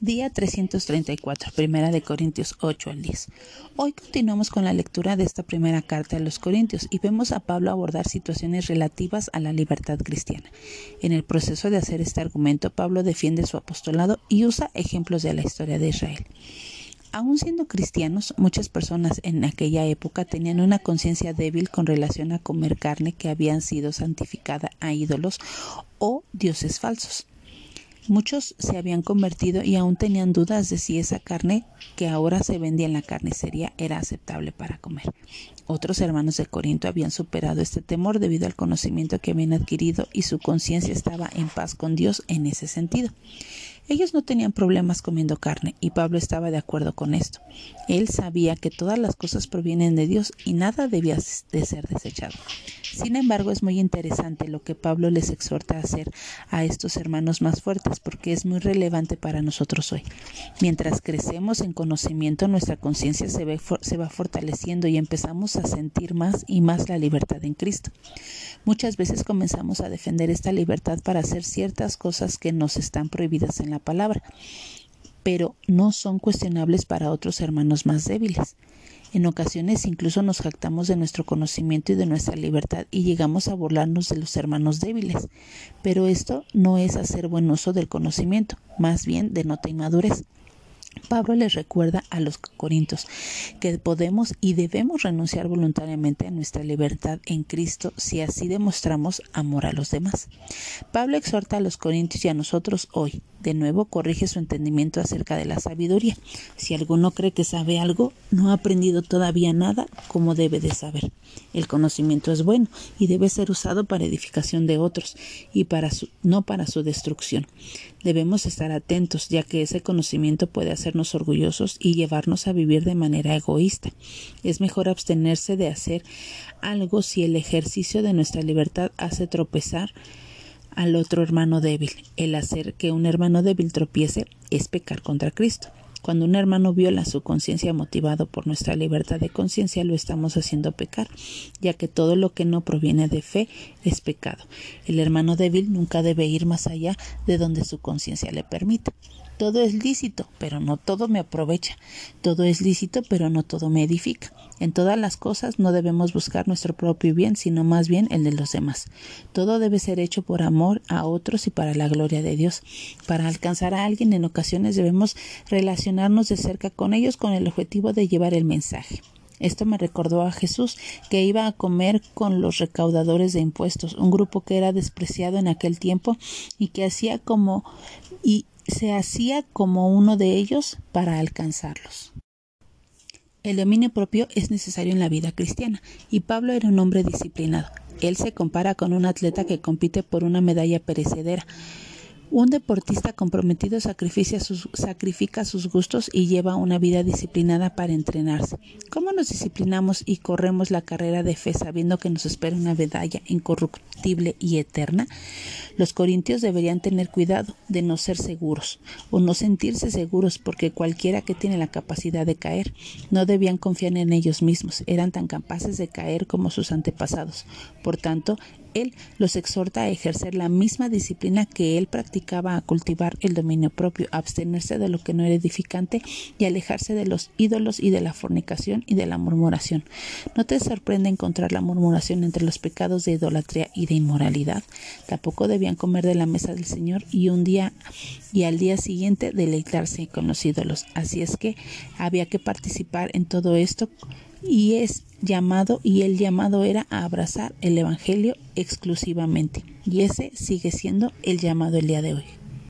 Día 334, Primera de Corintios 8 al 10. Hoy continuamos con la lectura de esta primera carta a los Corintios y vemos a Pablo abordar situaciones relativas a la libertad cristiana. En el proceso de hacer este argumento, Pablo defiende su apostolado y usa ejemplos de la historia de Israel. Aún siendo cristianos, muchas personas en aquella época tenían una conciencia débil con relación a comer carne que habían sido santificada a ídolos o dioses falsos. Muchos se habían convertido y aún tenían dudas de si esa carne que ahora se vendía en la carnicería era aceptable para comer. Otros hermanos de Corinto habían superado este temor debido al conocimiento que habían adquirido y su conciencia estaba en paz con Dios en ese sentido. Ellos no tenían problemas comiendo carne y Pablo estaba de acuerdo con esto. Él sabía que todas las cosas provienen de Dios y nada debía de ser desechado. Sin embargo, es muy interesante lo que Pablo les exhorta a hacer a estos hermanos más fuertes porque es muy relevante para nosotros hoy. Mientras crecemos en conocimiento, nuestra conciencia se, se va fortaleciendo y empezamos a sentir más y más la libertad en Cristo. Muchas veces comenzamos a defender esta libertad para hacer ciertas cosas que nos están prohibidas en la palabra, pero no son cuestionables para otros hermanos más débiles. En ocasiones incluso nos jactamos de nuestro conocimiento y de nuestra libertad y llegamos a burlarnos de los hermanos débiles. Pero esto no es hacer buen uso del conocimiento, más bien denota inmadurez. Pablo les recuerda a los corintios que podemos y debemos renunciar voluntariamente a nuestra libertad en Cristo si así demostramos amor a los demás. Pablo exhorta a los corintios y a nosotros hoy de nuevo corrige su entendimiento acerca de la sabiduría. Si alguno cree que sabe algo, no ha aprendido todavía nada como debe de saber. El conocimiento es bueno y debe ser usado para edificación de otros y para su, no para su destrucción. Debemos estar atentos, ya que ese conocimiento puede hacernos orgullosos y llevarnos a vivir de manera egoísta. Es mejor abstenerse de hacer algo si el ejercicio de nuestra libertad hace tropezar al otro hermano débil. El hacer que un hermano débil tropiece es pecar contra Cristo. Cuando un hermano viola su conciencia motivado por nuestra libertad de conciencia, lo estamos haciendo pecar, ya que todo lo que no proviene de fe es pecado. El hermano débil nunca debe ir más allá de donde su conciencia le permita. Todo es lícito, pero no todo me aprovecha. Todo es lícito, pero no todo me edifica. En todas las cosas no debemos buscar nuestro propio bien, sino más bien el de los demás. Todo debe ser hecho por amor a otros y para la gloria de Dios. Para alcanzar a alguien en ocasiones debemos relacionarnos de cerca con ellos con el objetivo de llevar el mensaje. Esto me recordó a Jesús, que iba a comer con los recaudadores de impuestos, un grupo que era despreciado en aquel tiempo y que hacía como y se hacía como uno de ellos para alcanzarlos. El dominio propio es necesario en la vida cristiana, y Pablo era un hombre disciplinado. Él se compara con un atleta que compite por una medalla perecedera. Un deportista comprometido sacrifica sus, sacrifica sus, gustos y lleva una vida disciplinada para entrenarse. ¿Cómo nos disciplinamos y corremos la carrera de fe sabiendo que nos espera una medalla incorruptible y eterna? Los corintios deberían tener cuidado de no ser seguros o no sentirse seguros porque cualquiera que tiene la capacidad de caer no debían confiar en ellos mismos, eran tan capaces de caer como sus antepasados. Por tanto, él los exhorta a ejercer la misma disciplina que él practicaba a cultivar el dominio propio, abstenerse de lo que no era edificante y alejarse de los ídolos y de la fornicación y de la murmuración. ¿No te sorprende encontrar la murmuración entre los pecados de idolatría y de inmoralidad? Tampoco debían comer de la mesa del Señor y un día y al día siguiente deleitarse con los ídolos. Así es que había que participar en todo esto y es llamado y el llamado era a abrazar el Evangelio exclusivamente y ese sigue siendo el llamado el día de hoy.